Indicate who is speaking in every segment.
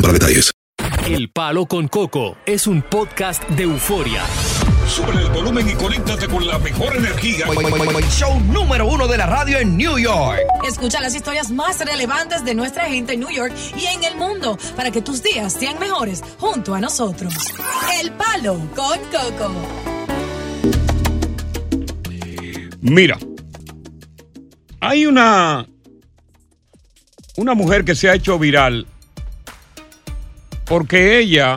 Speaker 1: para detalles.
Speaker 2: El Palo con Coco es un podcast de euforia.
Speaker 3: Sube el volumen y conéctate con la mejor energía.
Speaker 4: Show número uno de la radio en New York.
Speaker 5: Escucha las historias más relevantes de nuestra gente en New York y en el mundo para que tus días sean mejores junto a nosotros. El Palo con Coco.
Speaker 3: Mira, hay una una mujer que se ha hecho viral porque ella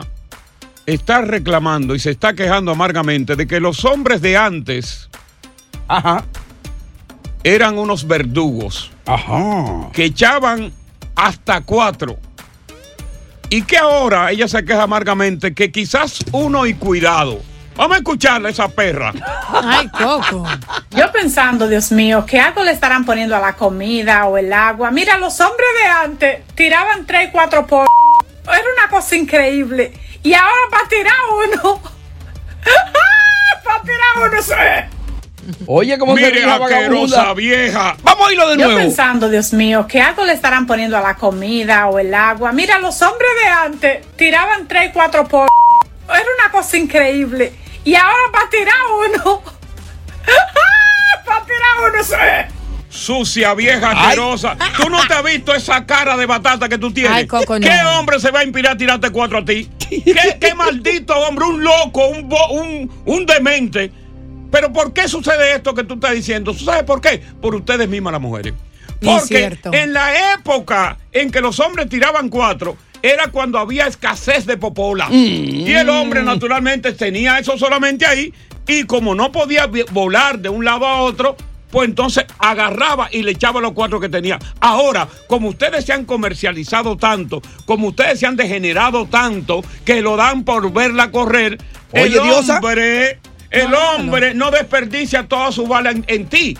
Speaker 3: está reclamando y se está quejando amargamente de que los hombres de antes eran unos verdugos que echaban hasta cuatro y que ahora ella se queja amargamente que quizás uno y cuidado. Vamos a escucharle a esa perra.
Speaker 6: Ay, Coco. Yo pensando, Dios mío, ¿qué algo le estarán poniendo a la comida o el agua? Mira, los hombres de antes tiraban tres, cuatro por... Era una cosa increíble. Y ahora para tirar uno... para tirar uno se...
Speaker 7: Oye, cómo se
Speaker 3: Mire,
Speaker 7: la
Speaker 3: asquerosa vieja.
Speaker 7: Vamos a irlo de
Speaker 6: Yo
Speaker 7: nuevo.
Speaker 6: pensando, Dios mío, ¿qué algo le estarán poniendo a la comida o el agua? Mira, los hombres de antes tiraban tres, cuatro por... Era una cosa increíble. Y ahora para tirar uno... para tirar uno se...
Speaker 3: Sucia, vieja, asquerosa. Tú no te has visto esa cara de batata que tú tienes.
Speaker 6: Ay, Coco, no.
Speaker 3: ¿Qué hombre se va a inspirar a tirarte cuatro a ti? ¿Qué, qué maldito hombre, un loco, un, bo- un, un demente. Pero ¿por qué sucede esto que tú estás diciendo? ¿Tú sabes por qué? Por ustedes mismas las mujeres.
Speaker 6: Es
Speaker 3: Porque en la época en que los hombres tiraban cuatro, era cuando había escasez de popola. Y el hombre naturalmente tenía eso solamente ahí. Y como no podía volar de un lado a otro, pues entonces agarraba y le echaba los cuatro que tenía. Ahora, como ustedes se han comercializado tanto, como ustedes se han degenerado tanto, que lo dan por verla correr,
Speaker 7: Oye,
Speaker 3: el
Speaker 7: diosa.
Speaker 3: hombre, el hombre no desperdicia toda su bala en, en ti.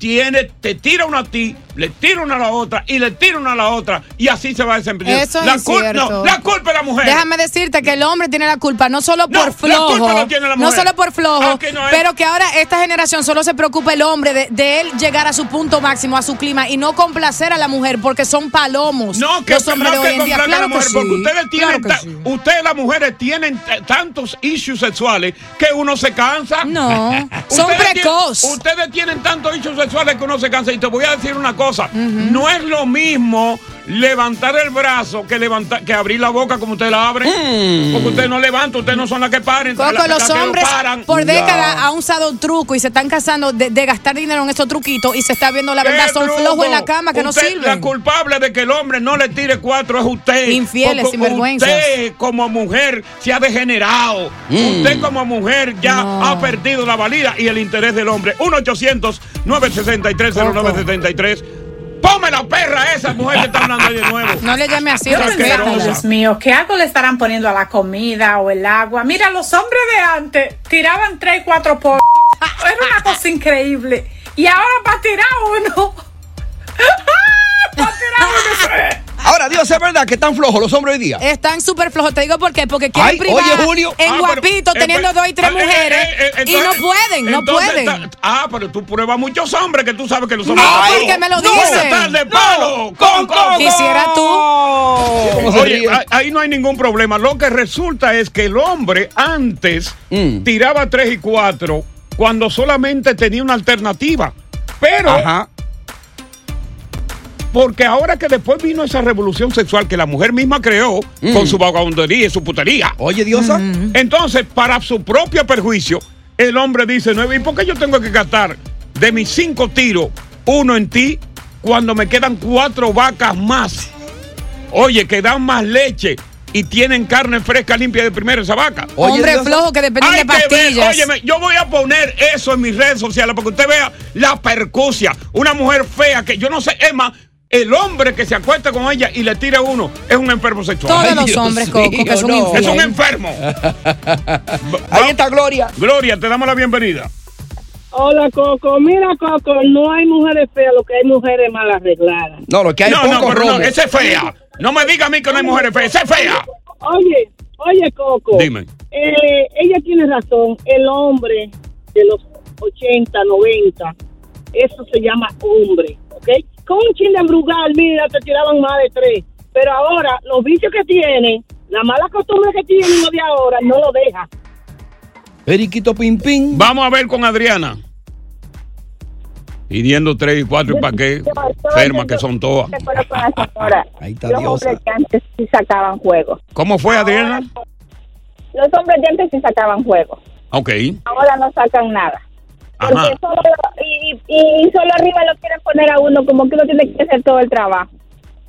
Speaker 3: Tiene, te tira una a ti, le tira una a la otra y le tira una a la otra y así se va desempeñando.
Speaker 8: Eso
Speaker 3: la
Speaker 8: es cierto.
Speaker 3: no, la culpa es la mujer.
Speaker 8: Déjame decirte que el hombre tiene la culpa, no solo
Speaker 3: No,
Speaker 8: por
Speaker 3: la
Speaker 8: flojo,
Speaker 3: culpa la tiene la
Speaker 8: no
Speaker 3: mujer.
Speaker 8: solo por flojo,
Speaker 3: Ah, no
Speaker 8: pero que ahora esta generación solo se preocupa el hombre de, de él llegar a su punto máximo, a su clima y no complacer a la mujer porque son palomos.
Speaker 3: No, que,
Speaker 8: los hombres
Speaker 3: no
Speaker 8: de
Speaker 3: que
Speaker 8: hoy en día.
Speaker 3: a la
Speaker 8: que sí,
Speaker 3: porque ustedes tienen,
Speaker 8: claro sí.
Speaker 3: ustedes las mujeres tienen tantos issues sexuales que uno se cansa.
Speaker 8: No, son
Speaker 3: tienen-
Speaker 8: precoz.
Speaker 3: ustedes tienen tantos issues sexuales que uno se cansa. Y te voy a decir una cosa, no es lo mismo levantar el brazo que levantar que abrir la boca como ustedes la abren. Porque ustedes no levantan, ustedes no son las que paren.
Speaker 8: Coco,
Speaker 3: las- las
Speaker 8: los
Speaker 3: lo
Speaker 8: hombres
Speaker 3: paran.
Speaker 8: por décadas han usado truco y se están cansando de, de gastar dinero en esos truquitos y se está viendo la
Speaker 3: ¿Qué
Speaker 8: verdad, son flojos en la cama que no
Speaker 3: Usted-
Speaker 8: sirven.
Speaker 3: La culpable de que el hombre no le tire cuatro es usted.
Speaker 8: Infieles,
Speaker 3: Porque
Speaker 8: sinvergüenzas.
Speaker 3: Usted como mujer se ha degenerado.
Speaker 7: Mm.
Speaker 3: Usted como mujer ya ha perdido la valía y el interés del hombre. 1-800-963-0973. Ponme la perra esa mujer que está hablando ahí de nuevo.
Speaker 8: No le llame así,
Speaker 6: Yo Dios mío, ¿qué algo le estarán poniendo a la comida o el agua? Mira, los hombres de antes tiraban tres, cuatro por... Era una cosa increíble. Y ahora para tirar uno... para tirar uno.
Speaker 4: Ahora, Dios, es verdad que están flojos los hombres hoy día.
Speaker 8: Están súper flojos. Te digo por qué. Porque quieren
Speaker 4: Ay,
Speaker 8: privar
Speaker 4: oye, Julio.
Speaker 8: en
Speaker 3: Ah,
Speaker 8: guapito,
Speaker 3: eh,
Speaker 8: teniendo dos y tres
Speaker 3: eh, eh,
Speaker 8: mujeres.
Speaker 3: eh, eh,
Speaker 8: y no pueden, no pueden.
Speaker 3: está- ah, pero tú pruebas muchos hombres que tú sabes que los hombres.
Speaker 8: Ay, ¿por qué me lo
Speaker 3: No,
Speaker 8: dices?
Speaker 3: estás de palo con Coco.
Speaker 8: Quisiera tú.
Speaker 4: ¿Cómo se
Speaker 3: Oye, ahí no hay ningún problema. Lo que resulta es que el hombre antes
Speaker 4: Mm.
Speaker 3: tiraba tres y cuatro cuando solamente tenía una alternativa. Pero
Speaker 4: Ajá.
Speaker 3: Porque ahora que después vino esa revolución sexual que la mujer misma creó
Speaker 4: Mm.
Speaker 3: con su vagabundería y su putería.
Speaker 4: Oye, Diosa.
Speaker 3: Entonces, para su propio perjuicio, el hombre dice, no, ¿y por qué yo tengo que gastar de mis cinco tiros uno en ti cuando me quedan cuatro vacas más? Oye, que dan más leche y tienen carne fresca limpia de primero esa vaca.
Speaker 4: Oye,
Speaker 8: Hombre
Speaker 4: Diosa.
Speaker 8: flojo que dependen
Speaker 3: Hay
Speaker 8: de
Speaker 3: que ver,
Speaker 8: pastillas.
Speaker 3: óyeme, yo voy a poner eso en mis redes sociales para que usted vea la percusia. Una mujer fea que yo no sé, Emma, el hombre que se acuesta con ella y le tira uno es un enfermo sexual.
Speaker 8: Todos
Speaker 4: Ay,
Speaker 8: los
Speaker 4: Dios
Speaker 8: hombres, Coco, que son
Speaker 4: no.
Speaker 3: Es un enfermo.
Speaker 4: Ahí está Gloria.
Speaker 3: Gloria, te damos la bienvenida.
Speaker 9: Hola, Coco. Mira, Coco, no hay mujeres feas, lo que hay mujeres mal arregladas.
Speaker 4: No, lo que hay
Speaker 3: No,
Speaker 4: poco
Speaker 3: pero no,
Speaker 4: robo.
Speaker 3: esa es fea. No me diga a mí que no hay mujeres feas, esa es fea.
Speaker 9: Oye, oye, Coco.
Speaker 3: Dime.
Speaker 9: Eh, ella tiene razón. El hombre de los 80, 90, eso se llama hombre, ¿ok? Con un chin de brugal, mira, te tiraban más de tres. Pero ahora, los vicios que tienen, la mala costumbre que tienen los de ahora, no lo deja.
Speaker 4: Periquito Pim Pim.
Speaker 3: Vamos a ver con Adriana. Pidiendo tres y cuatro y para qué. Enfermas que son todas.
Speaker 4: Ahí está
Speaker 10: Los
Speaker 4: Diosa.
Speaker 10: hombres de antes sí sacaban juego.
Speaker 3: ¿Cómo fue Adriana?
Speaker 10: Los hombres de antes sí sacaban juego.
Speaker 3: Ok.
Speaker 10: Ahora no sacan nada. Porque solo, y, y solo arriba lo quieren poner a uno como que uno tiene que hacer todo el trabajo.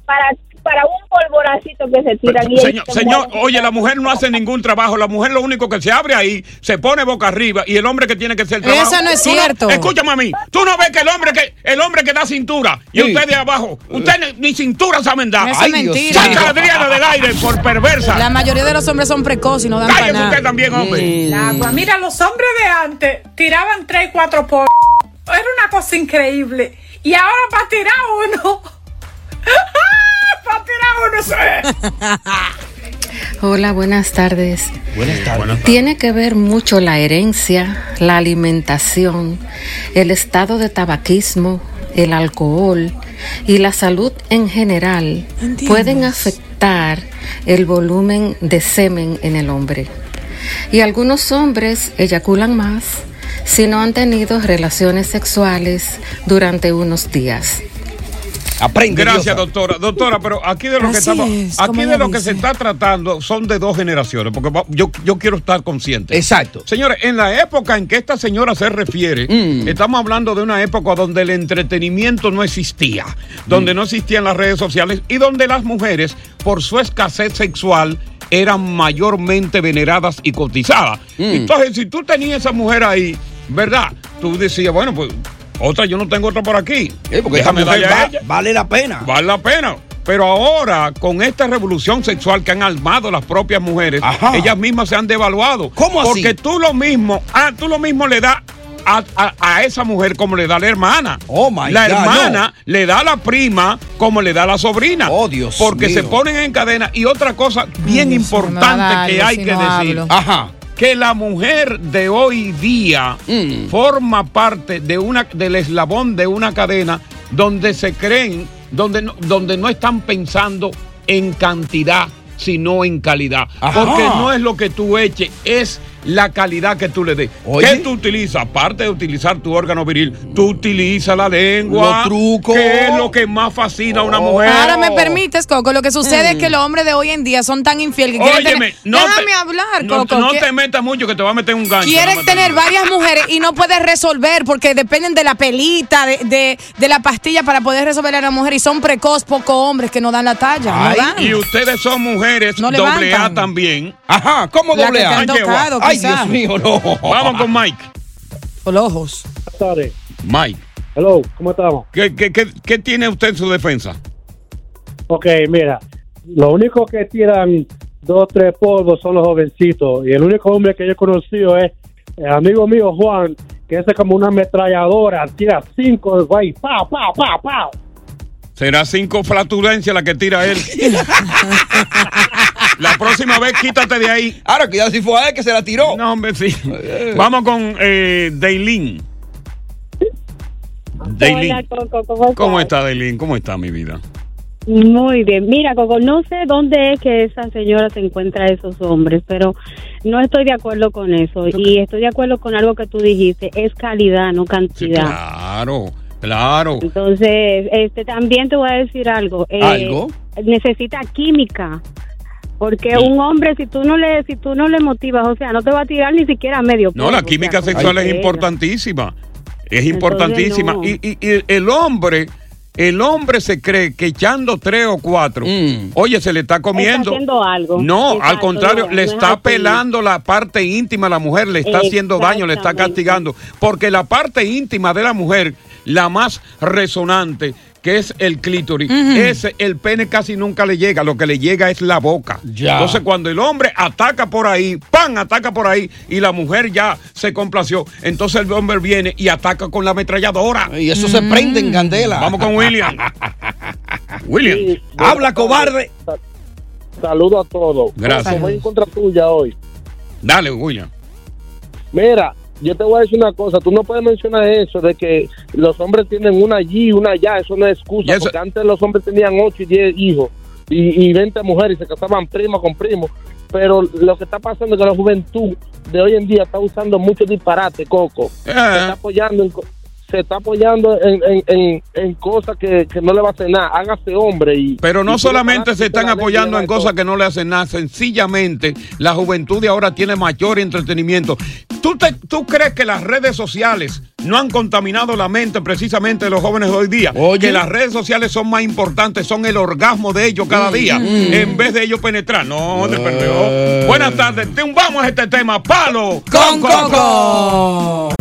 Speaker 10: Para, para un polvoracito que se tiran. y
Speaker 3: Señor, oye, la mujer no hace ningún trabajo. La mujer lo único que se abre ahí, se pone boca arriba y el hombre que tiene que hacer el trabajo.
Speaker 8: Eso no es cierto.
Speaker 3: escúchame a mí. Tú no ves que el hombre que el hombre que da cintura y
Speaker 4: Sí.
Speaker 3: usted de abajo, usted ni, ni cintura saben dar.
Speaker 8: Eso
Speaker 4: Ay,
Speaker 8: es
Speaker 4: Dios
Speaker 8: mentira.
Speaker 4: mío.
Speaker 3: Saca Adriana del aire por perversa.
Speaker 8: La mayoría de los hombres son precoces y no dan para
Speaker 3: Cállese usted
Speaker 8: nada.
Speaker 3: también, hombre.
Speaker 6: Mira, los hombres de antes tiraban 3, 4 por. Era una cosa increíble. Y ahora para tirar uno.
Speaker 11: Hola, buenas tardes.
Speaker 4: Buenas tardes.
Speaker 11: Tiene que ver mucho la herencia, la alimentación, el estado de tabaquismo, el alcohol y la salud en general pueden afectar el volumen de semen en el hombre. Y algunos hombres eyaculan más si no han tenido relaciones sexuales durante unos días.
Speaker 4: Aprende.
Speaker 3: Gracias,
Speaker 4: Diosa.
Speaker 3: doctora. Doctora, pero aquí de lo que estamos,
Speaker 8: es,
Speaker 3: aquí de lo que se está tratando son de dos generaciones, porque yo, yo quiero estar consciente.
Speaker 4: Exacto.
Speaker 3: Señores, en la época en que esta señora se refiere,
Speaker 4: Mm.
Speaker 3: estamos hablando de una época donde el entretenimiento no existía, donde no existían las redes sociales y donde las mujeres, por su escasez sexual, eran mayormente veneradas y cotizadas.
Speaker 4: Mm.
Speaker 3: Entonces, si tú tenías esa mujer ahí, ¿verdad? Tú decías, bueno, pues otra, yo no tengo otra por aquí.
Speaker 4: Eh, porque
Speaker 3: Déjame a ella.
Speaker 4: vale la pena.
Speaker 3: Vale la pena. Pero ahora, con esta revolución sexual que han armado las propias mujeres,
Speaker 4: Ajá.
Speaker 3: ellas mismas se han devaluado.
Speaker 4: ¿Cómo así?
Speaker 3: Porque tú lo mismo, ah, tú lo mismo le das a, a- a esa mujer como le da la hermana.
Speaker 4: Oh, my
Speaker 3: la
Speaker 4: God,
Speaker 3: hermana le da a la prima como le da a la sobrina.
Speaker 4: Oh, Dios
Speaker 3: Porque
Speaker 4: mío.
Speaker 3: se ponen en cadena. Y otra cosa bien
Speaker 8: Dios
Speaker 3: importante que hay
Speaker 8: si
Speaker 3: que
Speaker 8: no
Speaker 3: decir.
Speaker 8: hablo.
Speaker 4: Ajá.
Speaker 3: Que la mujer de hoy día
Speaker 4: Mm.
Speaker 3: forma parte de una, del eslabón de una cadena donde se creen, donde no, donde no están pensando en cantidad, sino en calidad.
Speaker 4: Ajá.
Speaker 3: Porque no es lo que tú eches, es la calidad que tú le des.
Speaker 4: Oye.
Speaker 3: ¿Qué tú utilizas? Aparte de utilizar tu órgano viril, tú utilizas la lengua.
Speaker 4: Los trucos.
Speaker 3: Que es lo que más fascina a una
Speaker 4: Oh.
Speaker 3: mujer.
Speaker 8: Ahora me permites, Coco. Lo que sucede es
Speaker 4: Mm.
Speaker 8: que los hombres de hoy en día son tan infieles que quieren
Speaker 3: Óyeme,
Speaker 8: tener.
Speaker 3: no
Speaker 8: Déjame
Speaker 3: te-
Speaker 8: hablar,
Speaker 3: no,
Speaker 8: Coco.
Speaker 3: no
Speaker 8: que-
Speaker 3: te metas mucho que te va a meter un gancho.
Speaker 8: Quieres
Speaker 3: no
Speaker 8: tener varias mujeres y no puedes resolver porque dependen de la pelita, de, de, de la pastilla para poder resolver a la mujer y son precoz, pocos hombres que no dan la talla.
Speaker 4: Ay,
Speaker 8: no dan.
Speaker 3: Y ustedes son mujeres
Speaker 8: No
Speaker 3: doble A también.
Speaker 4: Ajá. ¿Cómo doble A? Ay,
Speaker 8: quizá.
Speaker 4: Dios mío, no.
Speaker 3: Vamos con Mike.
Speaker 8: Con los ojos.
Speaker 9: Buenas tardes.
Speaker 3: Mike,
Speaker 9: Hello, ¿cómo estamos?
Speaker 3: ¿qué, qué, qué, qué tiene usted en su defensa?
Speaker 9: Ok, mira, lo único que tiran dos, tres polvos son los jovencitos. Y el único hombre que yo he conocido es el amigo mío Juan, que es como una ametralladora, tira cinco, güey, pa, pa, pa, pa.
Speaker 3: Será cinco flatulencias la que tira él. la próxima vez quítate de ahí.
Speaker 4: Ahora, cuidado si fue a él que se la tiró.
Speaker 3: No, hombre, sí. Vamos con eh, Daylin. Daylin.
Speaker 12: Hola, Coco, ¿cómo,
Speaker 3: está, Daylin? ¿Cómo está mi vida?
Speaker 12: Muy bien. Mira, Coco, no sé dónde es que esa señora se encuentra a esos hombres, pero no estoy de acuerdo con eso. Y estoy de acuerdo con algo que tú dijiste, es calidad, no cantidad.
Speaker 3: Claro, claro.
Speaker 12: Entonces, este, también te voy a decir algo. eh,
Speaker 3: ¿Algo?
Speaker 12: Necesita química. Porque un hombre, si tú no le, si tú no le motivas, o sea, no te va a tirar ni siquiera a medio.
Speaker 3: No, la
Speaker 12: o
Speaker 3: química
Speaker 12: sea,
Speaker 3: sexual es importantísima. Es importantísima.
Speaker 12: no.
Speaker 3: Y, y- y el hombre, el hombre se cree que echando tres o cuatro, oye, se le está comiendo.
Speaker 12: Está haciendo algo.
Speaker 3: No,
Speaker 12: Exacto,
Speaker 3: al contrario,
Speaker 12: no,
Speaker 3: le
Speaker 12: no
Speaker 3: está pelando la parte íntima a la mujer, le está haciendo daño, le está castigando. Porque la parte íntima de la mujer, la más resonante, que es el clítoris, ese, el pene casi nunca le llega, lo que le llega es la boca.
Speaker 4: Ya.
Speaker 3: Entonces, cuando el hombre ataca por ahí, ¡pam! ataca por ahí, y la mujer ya se complació, entonces el hombre viene y ataca con la ametralladora.
Speaker 4: Y eso se prende en candela.
Speaker 3: Vamos con William. William.
Speaker 4: Habla, cobarde.
Speaker 13: Saludo a todos.
Speaker 3: Gracias.
Speaker 13: Voy en contra tuya hoy.
Speaker 3: Dale, William.
Speaker 13: Mira, yo te voy a decir una cosa. Tú no puedes mencionar eso de que los hombres tienen una allí, una allá. Eso no es excusa. Porque antes los hombres tenían 8 y 10 hijos y, y 20 mujeres y se casaban primo con primo. Pero lo que está pasando es que la juventud de hoy en día está usando mucho disparate, Coco. Se está apoyando en, se está apoyando en, en, en, en cosas que, que no le va a hacer nada. Hágase hombre y...
Speaker 3: Pero no
Speaker 13: y
Speaker 3: solamente se están apoyando en cosas que no le hacen nada, sencillamente la juventud de ahora tiene mayor entretenimiento. ¿Tú, te- ¿Tú crees que las redes sociales no han contaminado la mente precisamente de los jóvenes de hoy día? Que las redes sociales son más importantes, son el orgasmo de ellos cada día, en vez de ellos penetrar. No, de perdió. Buenas tardes, vamos a este tema, palo con coco.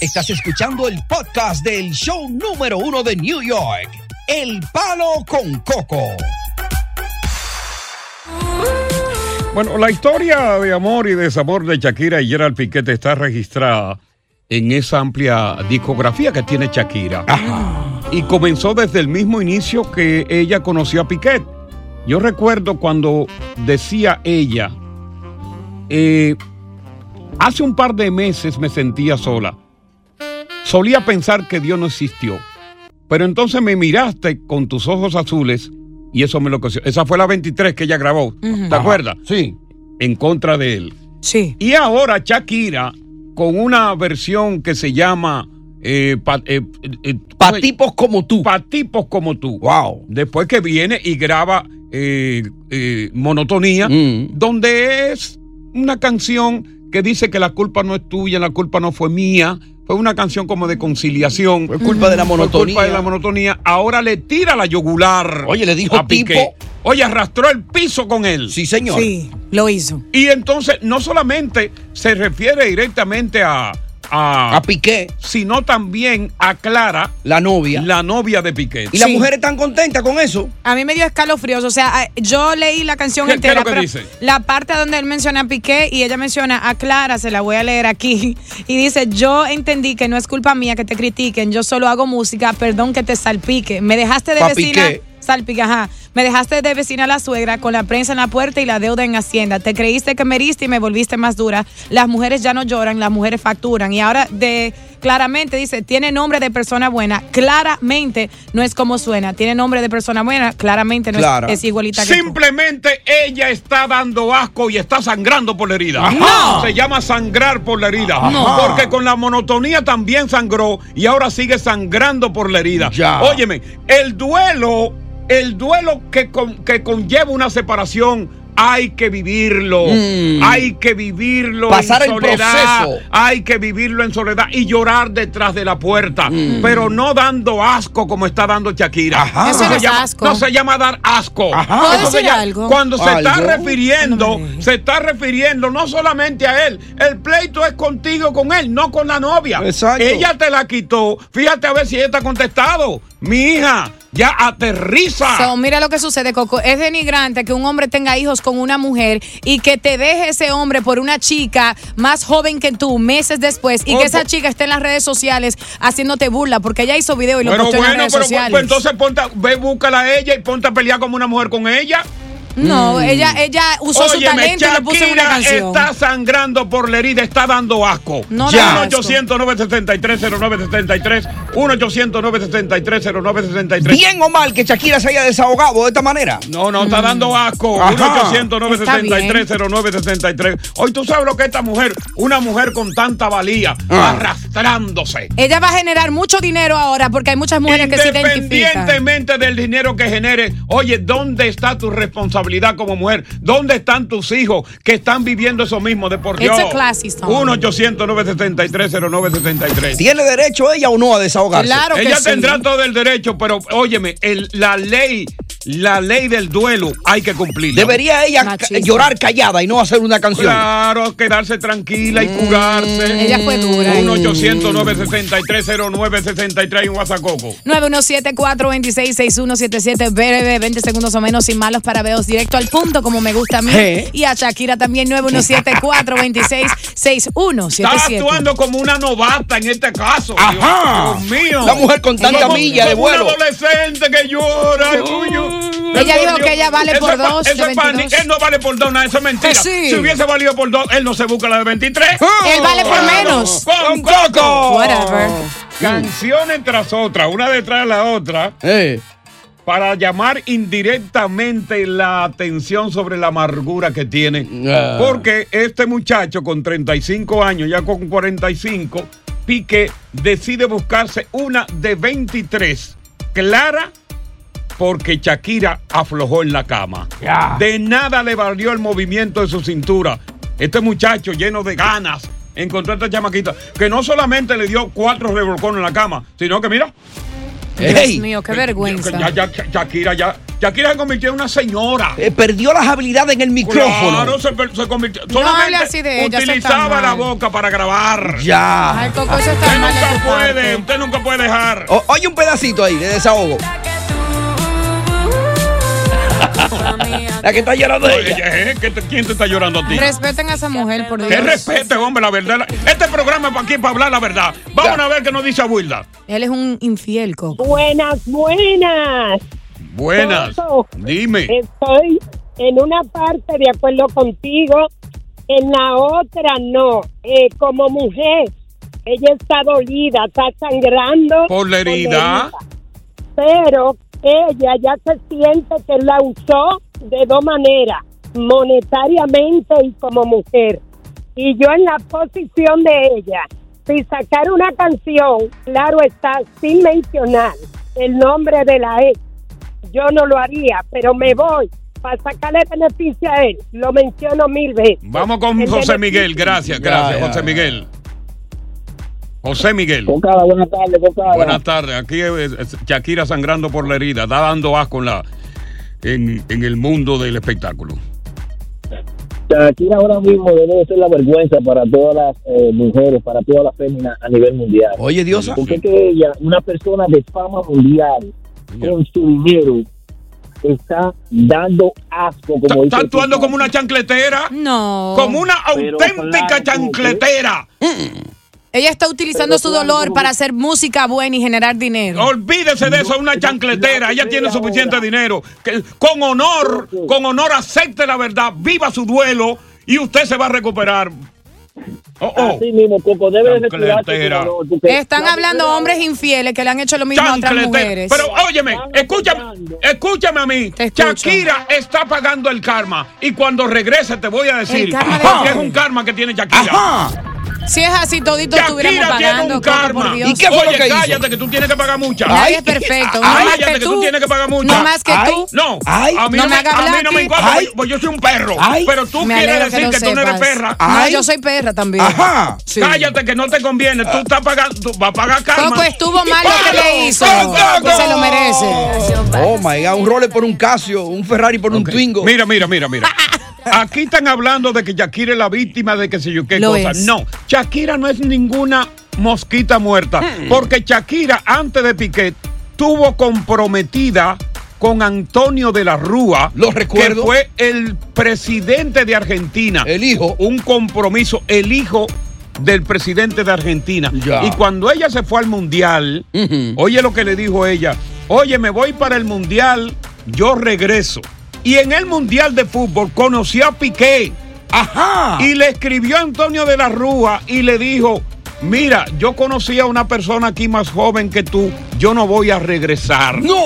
Speaker 4: Estás escuchando el podcast del show número uno de New York, El Palo con Coco.
Speaker 3: Bueno, la historia de amor y desamor de Shakira y Gerald Piquet está registrada en esa amplia discografía que tiene Shakira. Y comenzó desde el mismo inicio que ella conoció a Piquet. Yo recuerdo cuando decía ella, eh, hace un par de meses me sentía sola. Solía pensar que Dios no existió. Pero entonces me miraste con tus ojos azules y eso me lo enloqueció. Esa fue la 23 que ella grabó. ¿Te
Speaker 4: Ajá,
Speaker 3: acuerdas? Sí. En contra de él.
Speaker 8: Sí.
Speaker 3: Y ahora Shakira con una versión que se llama para tipos como tú. Para tipos como tú. Wow. Después que viene y graba eh, eh, Monotonía, donde es una canción que dice que la culpa no es tuya, la culpa no fue mía. Fue una canción como de conciliación. Fue
Speaker 4: culpa de la monotonía.
Speaker 3: culpa de la monotonía. Ahora le tira la yugular.
Speaker 4: Oye, le dijo
Speaker 3: a Piqué.
Speaker 4: tipo.
Speaker 3: Oye, arrastró el piso con él.
Speaker 4: Sí, señor.
Speaker 8: Sí, lo hizo.
Speaker 3: Y entonces no solamente se refiere directamente a, a,
Speaker 4: A Piqué.
Speaker 3: sino también a Clara,
Speaker 4: La novia.
Speaker 3: la novia de Piqué.
Speaker 4: ¿Y las mujeres están contentas con eso?
Speaker 8: A mí me dio escalofríos. O sea, yo leí la canción
Speaker 3: ¿Qué- qué
Speaker 8: entera.
Speaker 3: es lo que
Speaker 8: pero
Speaker 3: dice?
Speaker 8: La parte donde él menciona a Piqué y ella menciona a Clara, se la voy a leer aquí. Y dice: Yo entendí que no es culpa mía que te critiquen. Yo solo hago música. Perdón que te salpique. Me dejaste de
Speaker 4: Pa'
Speaker 8: vecina.
Speaker 4: Piqué.
Speaker 8: Salpique, ajá. Me dejaste de vecina a la suegra con la prensa en la puerta y la deuda en Hacienda. Te creíste que me heriste y me volviste más dura. Las mujeres ya no lloran, las mujeres facturan. Y ahora de claramente dice, tiene nombre de persona buena. Claramente no es como suena. Tiene nombre de persona buena, claramente no es-
Speaker 3: Clara.
Speaker 8: es, igualita que tú.
Speaker 3: Simplemente ella está dando asco y está sangrando por la herida.
Speaker 8: Ajá. No.
Speaker 3: Se llama sangrar por la herida.
Speaker 8: No.
Speaker 3: Porque con la monotonía también sangró y ahora sigue sangrando por la herida.
Speaker 4: Ya.
Speaker 3: Óyeme, el duelo, el duelo que, con- que conlleva una separación. Hay que vivirlo,
Speaker 4: Mm.
Speaker 3: hay que vivirlo
Speaker 4: Pasar
Speaker 3: en
Speaker 4: el
Speaker 3: soledad,
Speaker 4: proceso.
Speaker 3: hay que vivirlo en soledad y llorar detrás de la puerta,
Speaker 4: Mm.
Speaker 3: pero no dando asco como está dando Shakira.
Speaker 8: Ajá. Eso
Speaker 3: se
Speaker 8: no es
Speaker 3: llama,
Speaker 8: asco.
Speaker 3: No se llama dar asco.
Speaker 8: ¿Puedo
Speaker 3: Eso se
Speaker 8: decir
Speaker 3: llama-
Speaker 8: algo?
Speaker 3: Cuando se está refiriendo, se está refiriendo no solamente a él, el pleito es contigo con él, no con la novia.
Speaker 4: Exacto.
Speaker 3: Ella te la quitó. Fíjate a ver si ella está contestado. Mi hija, ya aterriza.
Speaker 8: So, mira lo que sucede, Coco. Es denigrante que un hombre tenga hijos con una mujer y que te deje ese hombre por una chica más joven que tú meses después y
Speaker 3: Oh,
Speaker 8: que esa
Speaker 3: pues-
Speaker 8: chica esté en las redes sociales haciéndote burla porque ella hizo video y lo
Speaker 3: pero
Speaker 8: posteó en
Speaker 3: bueno,
Speaker 8: las redes
Speaker 3: pero
Speaker 8: sociales.
Speaker 3: pues, entonces ponte, ve, búscala a ella y ponte a pelear como una mujer con ella.
Speaker 8: No, ella, ella usó su talento y lo puso en una
Speaker 3: Shakira
Speaker 8: canción.
Speaker 3: está sangrando por la herida, está dando asco.
Speaker 8: No
Speaker 3: Ya.
Speaker 8: da asco.
Speaker 3: 1-800-973-0973. 1-800-973-0973.
Speaker 4: ¿Bien o mal que Shakira se haya desahogado de esta manera?
Speaker 3: No, no, está dando asco.
Speaker 4: Ajá.
Speaker 3: 1-800-973-0973. Hoy tú sabes lo que es esta mujer. Una mujer con tanta valía,
Speaker 4: Ah.
Speaker 3: arrastrándose.
Speaker 8: Ella va a generar mucho dinero ahora porque hay muchas mujeres que se identifican.
Speaker 3: Independientemente del dinero que genere, oye, ¿dónde está tu responsabilidad como mujer? ¿Dónde están tus hijos que están viviendo eso mismo de por Dios?
Speaker 8: a classy song.
Speaker 3: 1-800-973-0973.
Speaker 4: ¿Tiene derecho ella o no a desahogarse?
Speaker 8: Claro que
Speaker 3: Ella
Speaker 8: sí.
Speaker 3: tendrá todo el derecho, pero óyeme, el- la ley, la ley del duelo hay que cumplirla.
Speaker 4: Debería ella llorar callada y no hacer una canción.
Speaker 3: Claro, quedarse tranquila y curarse.
Speaker 8: Ella fue dura.
Speaker 3: 1-800-963-0963 y un WhatsApp-coco.
Speaker 8: 917-426-6177, breve, 20 segundos o menos, sin malos parabeos, directo al punto, como me gusta a mí.
Speaker 3: ¿Eh?
Speaker 8: Y a Shakira también,
Speaker 3: Está
Speaker 8: 917-426-6177.
Speaker 3: actuando como una novata en este caso.
Speaker 4: Ajá.
Speaker 3: Dios, Dios mío.
Speaker 4: La mujer con tanta
Speaker 3: Como-
Speaker 4: milla de vuelo.
Speaker 3: Un adolescente que llora.
Speaker 8: Ella dijo que ella vale por dos,
Speaker 3: Eso es pa-
Speaker 8: 22.
Speaker 3: Él no vale por dos, nada, eso es mentira.
Speaker 8: Sí.
Speaker 3: Si hubiese valido por dos, él no se busca la de 23.
Speaker 8: Él vale por
Speaker 3: Claro.
Speaker 8: menos.
Speaker 3: Con Coco.
Speaker 8: Whatever.
Speaker 3: Canciones tras otra, una detrás de la otra.
Speaker 4: Eh.
Speaker 3: Para llamar indirectamente la atención sobre la amargura que tiene.
Speaker 4: Ah.
Speaker 3: Porque este muchacho con 35 años, ya con 45, Pique decide buscarse una de 23. Clara, porque Shakira aflojó en la cama. De nada le valió el movimiento de su cintura. Este muchacho lleno de ganas encontró a esta chamaquita que no solamente le dio cuatro revolcones en la cama, sino que mira,
Speaker 8: Dios
Speaker 4: Ey,
Speaker 8: mío, qué vergüenza.
Speaker 3: ya, ya, Shakira ya, Shakira se convirtió en una señora.
Speaker 4: eh, perdió las habilidades en el micrófono.
Speaker 3: Claro, se, se convirtió.
Speaker 8: No
Speaker 3: solamente
Speaker 8: hable así de ella,
Speaker 3: utilizaba la boca para grabar.
Speaker 4: Ya.
Speaker 8: Ay, Coco, eso está
Speaker 3: Usted
Speaker 8: mal
Speaker 3: nunca puede,
Speaker 8: parte.
Speaker 3: usted nunca puede dejar.
Speaker 4: O- oye un pedacito ahí de desahogo. La que está llorando
Speaker 3: Oye,
Speaker 4: ella.
Speaker 3: eh, ¿qué te- ¿Quién te está llorando a ti?
Speaker 8: Respeten a esa mujer, por Dios.
Speaker 3: Que respete, hombre, la verdad. Este programa es para aquí, para hablar la verdad. Vamos a ver qué nos dice Abuelda.
Speaker 8: Él es un infiel, Coco.
Speaker 9: Buenas, buenas.
Speaker 3: Buenas.
Speaker 9: Coco,
Speaker 3: Dime.
Speaker 9: Estoy en una parte de acuerdo contigo, en la otra no. Eh, como mujer, ella está dolida, está sangrando.
Speaker 3: Por la herida.
Speaker 9: Pero ella ya se siente que la usó de dos maneras, monetariamente y como mujer. Y yo en la posición de ella, si sacar una canción, claro está, sin mencionar el nombre de la ex, yo no lo haría, pero me voy para sacarle beneficio a él. Lo menciono mil veces.
Speaker 3: Vamos con
Speaker 9: El
Speaker 3: José
Speaker 9: beneficio-
Speaker 3: Miguel. Gracias, gracias,
Speaker 4: ya,
Speaker 3: José
Speaker 4: ya.
Speaker 3: Miguel. José Miguel.
Speaker 13: Bocada, buenas tardes.
Speaker 3: Buenas tardes. Aquí es Shakira sangrando por la herida, está dando asco en, la, en, en el mundo del espectáculo.
Speaker 14: Shakira ahora mismo debe ser la vergüenza para todas las eh, mujeres, para todas las féminas a nivel mundial.
Speaker 4: Oye, Diosa.
Speaker 14: Porque es que ella, una persona de fama mundial, con su dinero, está dando asco, como
Speaker 3: Está actuando como una chancletera.
Speaker 8: No.
Speaker 3: Como una
Speaker 14: Pero
Speaker 3: auténtica
Speaker 14: claro,
Speaker 3: chancletera.
Speaker 8: Ella está utilizando su dolor para hacer música buena y generar dinero.
Speaker 3: Olvídese de eso, es una chancletera. Ella tiene suficiente dinero. Que, con honor, con honor acepte la verdad, viva su duelo y usted se va a recuperar. Oh, oh.
Speaker 14: Así mismo, Coco, debe de porque
Speaker 8: Están
Speaker 14: la
Speaker 8: hablando hombres infieles que le han hecho lo mismo a otras
Speaker 3: Chancletera.
Speaker 8: mujeres.
Speaker 3: Pero óyeme, escúchame, escúchame a mí. Shakira está pagando el karma y cuando regrese te voy a decir que
Speaker 8: qué?
Speaker 3: es un karma que tiene Shakira.
Speaker 8: Si es así, todito estuviéramos pagando.
Speaker 3: un
Speaker 8: Coco,
Speaker 3: karma.
Speaker 8: por Dios.
Speaker 3: Oye, cállate que tú tienes que pagar mucha.
Speaker 8: Nadie es perfecto. No más
Speaker 3: Cállate
Speaker 8: que
Speaker 3: que tú
Speaker 8: tú.
Speaker 3: tienes que pagar mucha.
Speaker 8: No más que tú.
Speaker 3: No,
Speaker 8: Ay.
Speaker 3: a mí
Speaker 8: No
Speaker 3: no,
Speaker 8: me
Speaker 3: me,
Speaker 8: haga
Speaker 3: a mí
Speaker 8: hablar
Speaker 3: no me importa,
Speaker 8: Ay.
Speaker 3: pues- pues yo soy un perro. Pero tú
Speaker 8: Me
Speaker 3: quieres decir
Speaker 8: lo
Speaker 3: que, tú no eres perra.
Speaker 8: No, yo soy perra también. Sí.
Speaker 3: Cállate que no te conviene. Tú estás pagando, tú vas a pagar karma.
Speaker 8: Coco estuvo mal lo que le hizo.
Speaker 3: Coco.
Speaker 8: Se lo merece.
Speaker 4: Oh my God, un Rolex por un Casio, un Ferrari por un Twingo.
Speaker 3: Mira, mira, mira, mira. Aquí están hablando de que Shakira es la víctima de que sé yo qué
Speaker 4: Lo
Speaker 3: cosa.
Speaker 4: es.
Speaker 3: No, Shakira no es ninguna mosquita muerta.
Speaker 4: Hmm.
Speaker 3: Porque Shakira, antes de Piquet, tuvo comprometida con Antonio de la Rúa.
Speaker 4: Lo recuerdo.
Speaker 3: Que fue el presidente de Argentina.
Speaker 4: El hijo.
Speaker 3: Un compromiso, el hijo del presidente de Argentina.
Speaker 4: Ya.
Speaker 3: Y cuando ella se fue al mundial, oye lo que le dijo ella. Oye, me voy para el mundial, yo regreso. Y en el mundial de fútbol conoció a Piqué.
Speaker 4: Ajá.
Speaker 3: Y le escribió a Antonio de la Rúa y le dijo, mira, yo conocí a una persona aquí más joven que tú, yo no voy a regresar.
Speaker 4: No.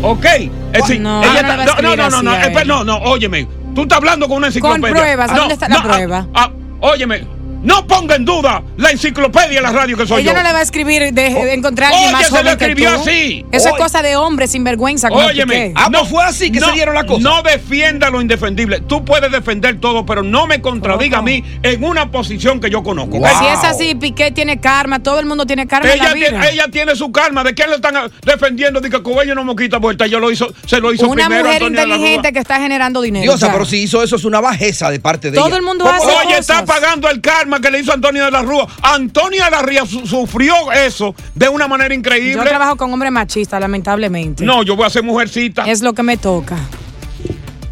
Speaker 3: Ok. Es decir,
Speaker 8: No,
Speaker 3: ella
Speaker 8: no a
Speaker 3: está- no, no, no, no, no,
Speaker 8: a
Speaker 3: no, no, óyeme. Tú estás hablando con una enciclopedia.
Speaker 8: pruebas,
Speaker 3: No,
Speaker 8: ¿dónde está la
Speaker 3: no, ah,
Speaker 8: prueba?
Speaker 3: ah, óyeme, no ponga en duda la enciclopedia de la radio que soy
Speaker 8: Ella
Speaker 3: yo.
Speaker 8: no le va a escribir de, de encontrar a alguien
Speaker 3: Oye,
Speaker 8: más
Speaker 3: se lo
Speaker 8: joven que
Speaker 3: escribió
Speaker 8: tú.
Speaker 3: así.
Speaker 8: Eso es cosa de hombre sin vergüenza.
Speaker 3: Óyeme,
Speaker 8: Piqué.
Speaker 3: no
Speaker 4: fue así que se dieron las cosas.
Speaker 3: No defienda lo indefendible. Tú puedes defender todo, pero no me contradiga a mí en una posición que yo conozco. ¿ok?
Speaker 8: Si es así, Piqué tiene karma, todo el mundo tiene karma en
Speaker 3: Ella
Speaker 8: la vida.
Speaker 3: tiene, ella tiene su karma. ¿De quién le están ah, defendiendo? De que Coelho no me quita vuelta. Yo lo hizo, se lo hizo
Speaker 8: Una
Speaker 3: primero
Speaker 8: mujer
Speaker 3: Antonio la Rúa.
Speaker 8: inteligente que está generando dinero.
Speaker 4: Diosa, pero si hizo eso es una bajeza de parte de
Speaker 8: Todo
Speaker 4: ella.
Speaker 8: el mundo hace
Speaker 3: Oye,
Speaker 8: cosas.
Speaker 3: está pagando el karma que le hizo Antonio de la Rúa. Antonio de la Rúa su- sufrió eso de una manera
Speaker 8: Yo
Speaker 3: increíble.
Speaker 8: trabajo con hombres machistas, lamentablemente.
Speaker 3: No, yo voy a ser mujercita.
Speaker 8: Es lo que me toca.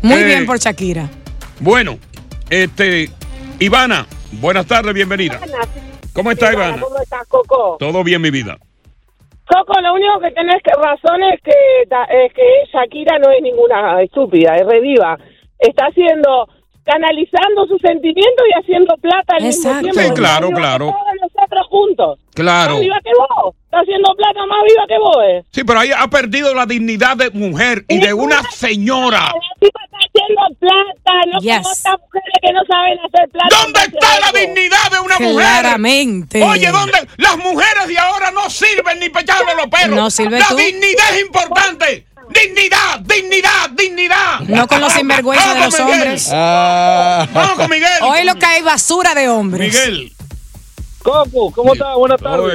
Speaker 8: Muy
Speaker 3: Eh,
Speaker 8: bien por Shakira.
Speaker 3: Bueno, este, Ivana, buenas tardes, bienvenida. ¿Cómo está Ivana?
Speaker 9: ¿Cómo estás, Coco?
Speaker 3: Todo bien, mi vida.
Speaker 9: Coco, lo único que tienes que razón es que, es que Shakira no es ninguna estúpida, es reviva. Está haciendo, canalizando sus sentimientos y haciendo plata al mismo
Speaker 3: Exacto.
Speaker 9: tiempo.
Speaker 3: Sí, claro, claro.
Speaker 9: Todos nosotros juntos.
Speaker 3: Claro.
Speaker 9: Más viva que vos. Está haciendo plata más viva que vos. eh.
Speaker 3: Sí, pero ahí ha perdido la dignidad de mujer y de una señora.
Speaker 9: Está haciendo plata, no como estas mujeres que no saben hacer plata.
Speaker 3: ¿Dónde está la dignidad de una mujer?
Speaker 8: Claramente.
Speaker 3: Oye, ¿dónde? Las mujeres de ahora no sirven ni para echarle los perros.
Speaker 8: No sirve
Speaker 3: La
Speaker 8: tú.
Speaker 3: dignidad es importante. Dignidad, dignidad, dignidad.
Speaker 8: No con los sinvergüenza de los
Speaker 3: Miguel.
Speaker 8: hombres.
Speaker 3: Vamos con Miguel.
Speaker 8: Hoy lo que hay basura de hombres.
Speaker 3: Miguel.
Speaker 13: Coco, ¿cómo estás? Buenas tardes.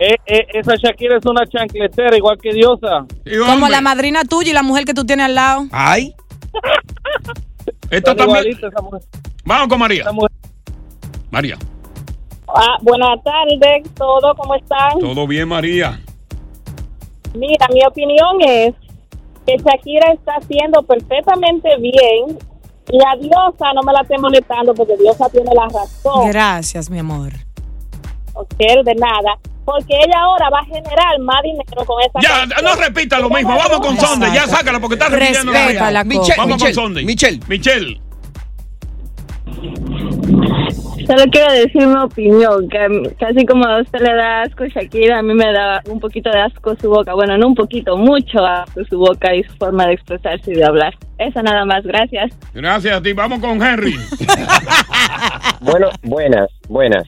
Speaker 13: Eh, eh, esa Shakira es una chancletera, igual que Diosa.
Speaker 8: Como la madrina tuya y la mujer que tú tienes al lado.
Speaker 4: Ay.
Speaker 3: Esto también. Vamos con María. María.
Speaker 10: Ah, buenas tardes, ¿todo cómo están?
Speaker 3: Todo bien, María.
Speaker 10: Mira, mi opinión es que Shakira está haciendo perfectamente bien y a Diosa no me la esté molestando porque Diosa tiene la razón.
Speaker 8: Gracias, mi amor.
Speaker 10: Ok, de nada. Porque ella ahora va a generar más dinero con esa
Speaker 3: Ya,
Speaker 10: canción.
Speaker 3: no repita lo mismo. Vamos con Sonde. Ya sácala porque está repitiendo la. Vamos
Speaker 4: Michelle,
Speaker 3: con Sonde.
Speaker 4: Michelle.
Speaker 3: Michelle.
Speaker 12: Solo quiero decir mi opinión, que casi como a usted le da asco Shakira, a mí me da un poquito de asco su boca. Bueno, no un poquito, mucho asco su boca y su forma de expresarse y de hablar. Eso nada más, gracias.
Speaker 3: Gracias a ti. Vamos con Henry.
Speaker 15: Bueno, buenas, buenas.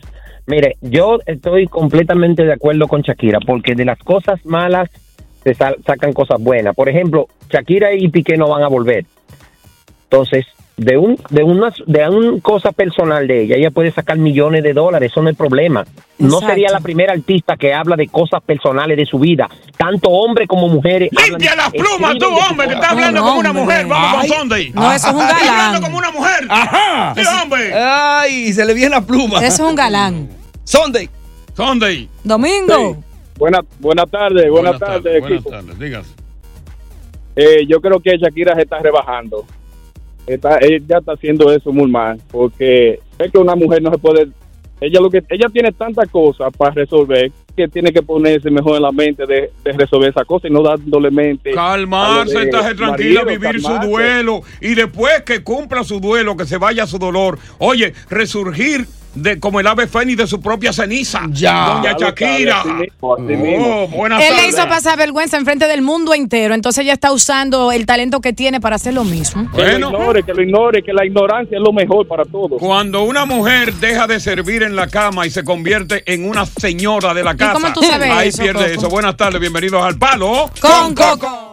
Speaker 15: Mire, yo estoy completamente de acuerdo con Shakira, porque de las cosas malas se sal- sacan cosas buenas. Por ejemplo, Shakira y Piqué no van a volver. Entonces, de un de una de una cosa personal de ella, ella puede sacar millones de dólares, eso no es problema. No
Speaker 8: Exacto.
Speaker 15: sería la primera artista que habla de cosas personales de su vida, tanto hombres como mujeres.
Speaker 3: Limpia las plumas, tú, hombre, que estás hablando como una mujer. Vamos con Sunday.
Speaker 8: No, eso es un
Speaker 3: Estás
Speaker 8: galán.
Speaker 3: hablando como una mujer.
Speaker 4: Ajá.
Speaker 3: Sí, hombre.
Speaker 4: Ay, se le viene la pluma.
Speaker 8: Eso es un galán.
Speaker 4: Sunday.
Speaker 3: Sunday.
Speaker 8: Domingo.
Speaker 16: Buenas buenas tardes, buenas, tardes,
Speaker 3: Buenas
Speaker 16: equipo.
Speaker 3: tardes, dígase.
Speaker 16: Eh, yo creo que Shakira se está rebajando. Está, ella está haciendo eso muy mal, porque es que una mujer no se puede. Ella lo que ella tiene tantas cosas para resolver que tiene que ponerse mejor en la mente de, de resolver esa cosa y no dándole mente.
Speaker 3: Calmarse, estarse tranquila,
Speaker 16: marido,
Speaker 3: vivir su duelo y después que cumpla su duelo, que se vaya su dolor. Oye, resurgir de como el ave fénix de su propia ceniza.
Speaker 4: Ya.
Speaker 3: Doña Shakira. Oh, buenas
Speaker 8: Él le hizo pasar vergüenza en frente del mundo entero, entonces ella está usando el talento que tiene para hacer lo mismo.
Speaker 16: Que lo ignore, que lo ignore, que la ignorancia es lo mejor para todos.
Speaker 3: Cuando una mujer deja de servir en la cama y se convierte en una señora de la casa,
Speaker 8: cómo tú sabes
Speaker 3: ahí
Speaker 8: eso,
Speaker 3: pierde
Speaker 8: Coco?
Speaker 3: eso. Buenas tardes, bienvenidos al Palo
Speaker 8: Con Coco.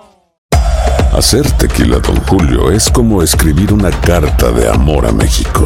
Speaker 17: Hacer tequila, Don Julio, es como escribir una carta de amor a México.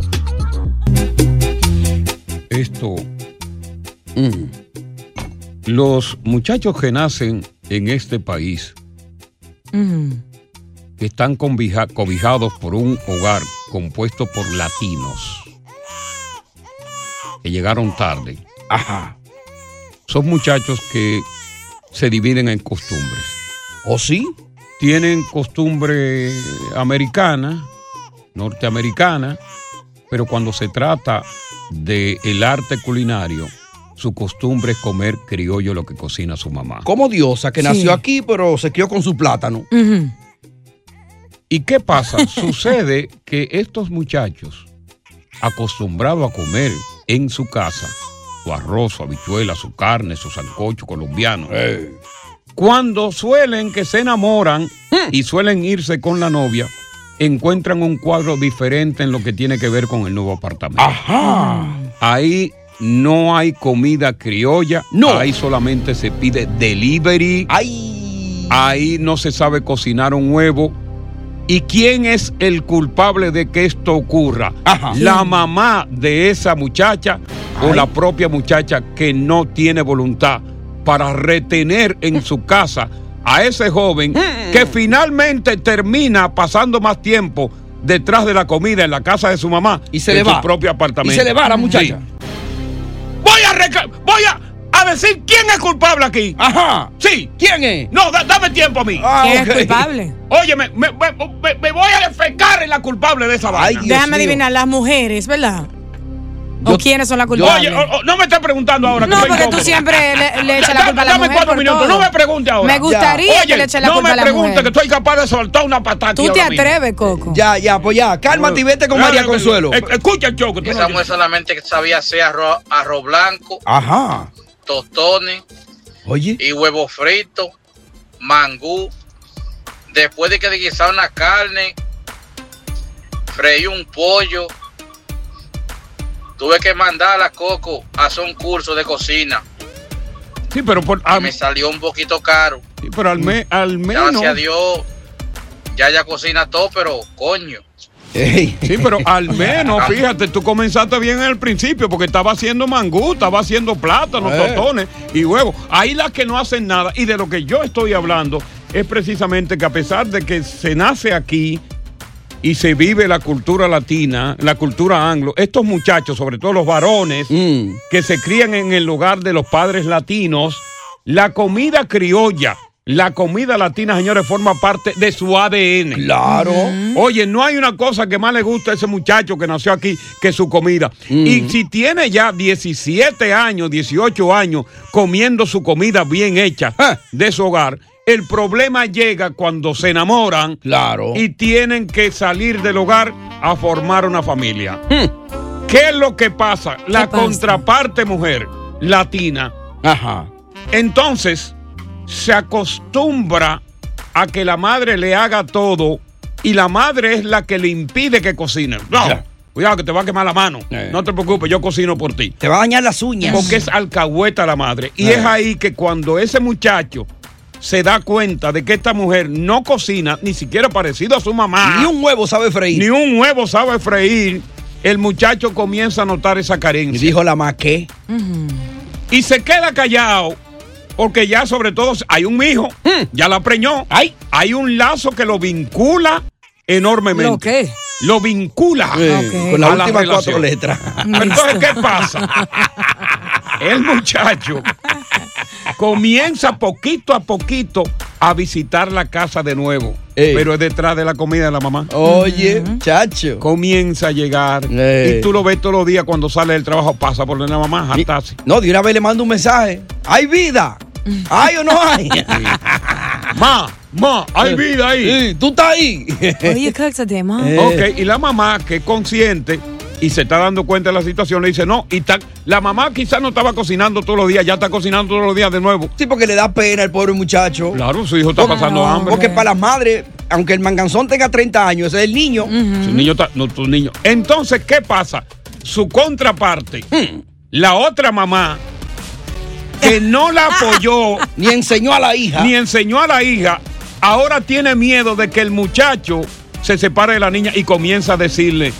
Speaker 3: Esto. mm, Los muchachos que nacen en este país que están convija- cobijados por un hogar compuesto por latinos que llegaron tarde.
Speaker 4: Ajá.
Speaker 3: Son muchachos que se dividen en costumbres.
Speaker 4: ¿O sí?
Speaker 3: Tienen costumbre americana, norteamericana, pero cuando se trata de el arte culinario, su costumbre es comer criollo lo que cocina su mamá.
Speaker 4: Como diosa, que
Speaker 3: Sí.
Speaker 4: nació aquí, pero se crió con su plátano.
Speaker 3: ¿Y qué pasa? Sucede que estos muchachos, acostumbrados a comer en su casa, su arroz, su habichuela, su carne, su sancocho colombiano, cuando suelen que se enamoran y suelen irse con la novia, encuentran un cuadro diferente en lo que tiene que ver con el nuevo apartamento. Ahí no hay comida criolla, no. ahí solamente se pide delivery. Ahí no se sabe cocinar un huevo. ¿Y quién es el culpable de que esto ocurra? ¿La mamá de esa muchacha o la propia muchacha que no tiene voluntad para retener en su casa a ese joven que finalmente termina pasando más tiempo detrás de la comida en la casa de su mamá
Speaker 4: Y se
Speaker 3: que
Speaker 4: le
Speaker 3: en
Speaker 4: va.
Speaker 3: su propio apartamento?
Speaker 4: Y se le va a la muchacha.
Speaker 3: Sí. Voy a reca- voy a, a decir quién es culpable aquí.
Speaker 4: Ajá.
Speaker 3: Sí.
Speaker 4: ¿Quién es?
Speaker 3: No, da- dame tiempo a mí.
Speaker 4: Ah, ¿Quién es culpable?
Speaker 3: Oye, me, me- me- me- me voy a defecar en la culpable de esa vaina.
Speaker 8: Déjame adivinar, las mujeres, ¿verdad? ¿O quiénes son las culpables?
Speaker 3: Oye, o- o- no me estés preguntando ahora.
Speaker 8: No, porque tú siempre le, le echas la culpa a la
Speaker 3: dame
Speaker 8: mujer
Speaker 3: cuatro minutos,
Speaker 8: todo.
Speaker 3: no me pregunte ahora.
Speaker 8: Me gustaría que le eche la
Speaker 3: no
Speaker 8: culpa
Speaker 3: me
Speaker 8: a la
Speaker 3: pregunte
Speaker 8: mujer.
Speaker 3: que estoy capaz de soltar una patada
Speaker 8: Tú te atreves, Coco.
Speaker 4: Ya, ya, pues ya. Cálmate y vete con María Consuelo.
Speaker 3: Eh, Escucha el choco.
Speaker 18: Esa mujer solamente sabía hacer arroz, arroz blanco,
Speaker 4: Ajá.
Speaker 18: tostones
Speaker 4: Oye.
Speaker 18: y huevo frito, mangú. Después de que desguisaron la carne, freí un pollo. Tuve que mandar a la Coco a hacer un curso de cocina.
Speaker 3: Sí, pero por,
Speaker 18: me salió un poquito caro.
Speaker 3: Sí, pero al, me- al menos.
Speaker 18: Gracias a Dios, Ya ella cocina todo, pero coño.
Speaker 3: Sí, pero al menos, fíjate, tú comenzaste bien en el principio porque estaba haciendo mangú, estaba haciendo plátanos,
Speaker 19: Eh.
Speaker 3: tostones y huevos. Ahí las que no hacen nada. Y de lo que yo estoy hablando es precisamente que a pesar de que se nace aquí y se vive la cultura latina, la cultura anglo, estos muchachos, sobre todo los varones,
Speaker 19: Mm.
Speaker 3: que se crían en el lugar de los padres latinos, la comida criolla. La comida latina, señores, forma parte de su ADN.
Speaker 19: Claro.
Speaker 3: Oye, no hay una cosa que más le gusta a ese muchacho que nació aquí que su comida. Y si tiene ya 17 años, 18 años comiendo su comida bien hecha de su hogar, el problema llega cuando se enamoran
Speaker 19: Claro.
Speaker 3: y tienen que salir del hogar a formar una familia. ¿Qué es lo que pasa? La
Speaker 19: pasa?
Speaker 3: contraparte mujer latina.
Speaker 19: Ajá.
Speaker 3: Entonces, se acostumbra a que la madre le haga todo y la madre es la que le impide que cocine. No, cuidado que te va a quemar la mano. No te preocupes, yo cocino por ti.
Speaker 19: Te va a dañar las uñas.
Speaker 3: Porque es alcahueta la madre. Y
Speaker 19: Eh.
Speaker 3: es ahí que cuando ese muchacho se da cuenta de que esta mujer no cocina, ni siquiera parecido a su mamá.
Speaker 19: Ni un huevo sabe freír.
Speaker 3: Ni un huevo sabe freír. El muchacho comienza a notar esa carencia.
Speaker 19: Y dijo la más que.
Speaker 3: Y se queda callado. Porque ya sobre todo hay un hijo, ya la preñó. Hay un lazo que lo vincula enormemente.
Speaker 8: ¿Lo qué?
Speaker 3: Lo vincula.
Speaker 19: Sí,
Speaker 3: a
Speaker 19: con las
Speaker 3: la
Speaker 19: últimas cuatro letras.
Speaker 3: Entonces, ¿qué pasa? El muchacho comienza poquito a poquito a visitar la casa de nuevo. Pero es detrás de la comida de la mamá.
Speaker 19: Oye, chacho.
Speaker 3: Comienza a llegar.
Speaker 19: Ey.
Speaker 3: Y tú lo ves todos los días cuando sale del trabajo, pasa por donde la mamá, jartarse.
Speaker 19: No, de una vez le mando un mensaje. ¿Hay vida? ¿Hay o no hay?
Speaker 3: Ma, ma, hay vida ahí.
Speaker 19: Sí, tú estás ahí.
Speaker 8: Oye, cállate, ma.
Speaker 3: Ok, y la mamá que es consciente y se está dando cuenta de la situación, le dice, no, y ta- la mamá quizás no estaba cocinando todos los días, ya está cocinando todos los días de nuevo.
Speaker 19: Sí, porque le da pena al pobre muchacho.
Speaker 3: Claro, su hijo está pasando hambre.
Speaker 19: Porque para las madres, aunque el manganzón tenga 30 años, ese es el niño.
Speaker 3: Su niño está, no, tu niño. Entonces, ¿qué pasa? Su contraparte,
Speaker 19: Hmm.
Speaker 3: la otra mamá, que no la apoyó.
Speaker 19: ni enseñó a la hija.
Speaker 3: Ni enseñó a la hija, ahora tiene miedo de que el muchacho se separe de la niña y comienza a decirle.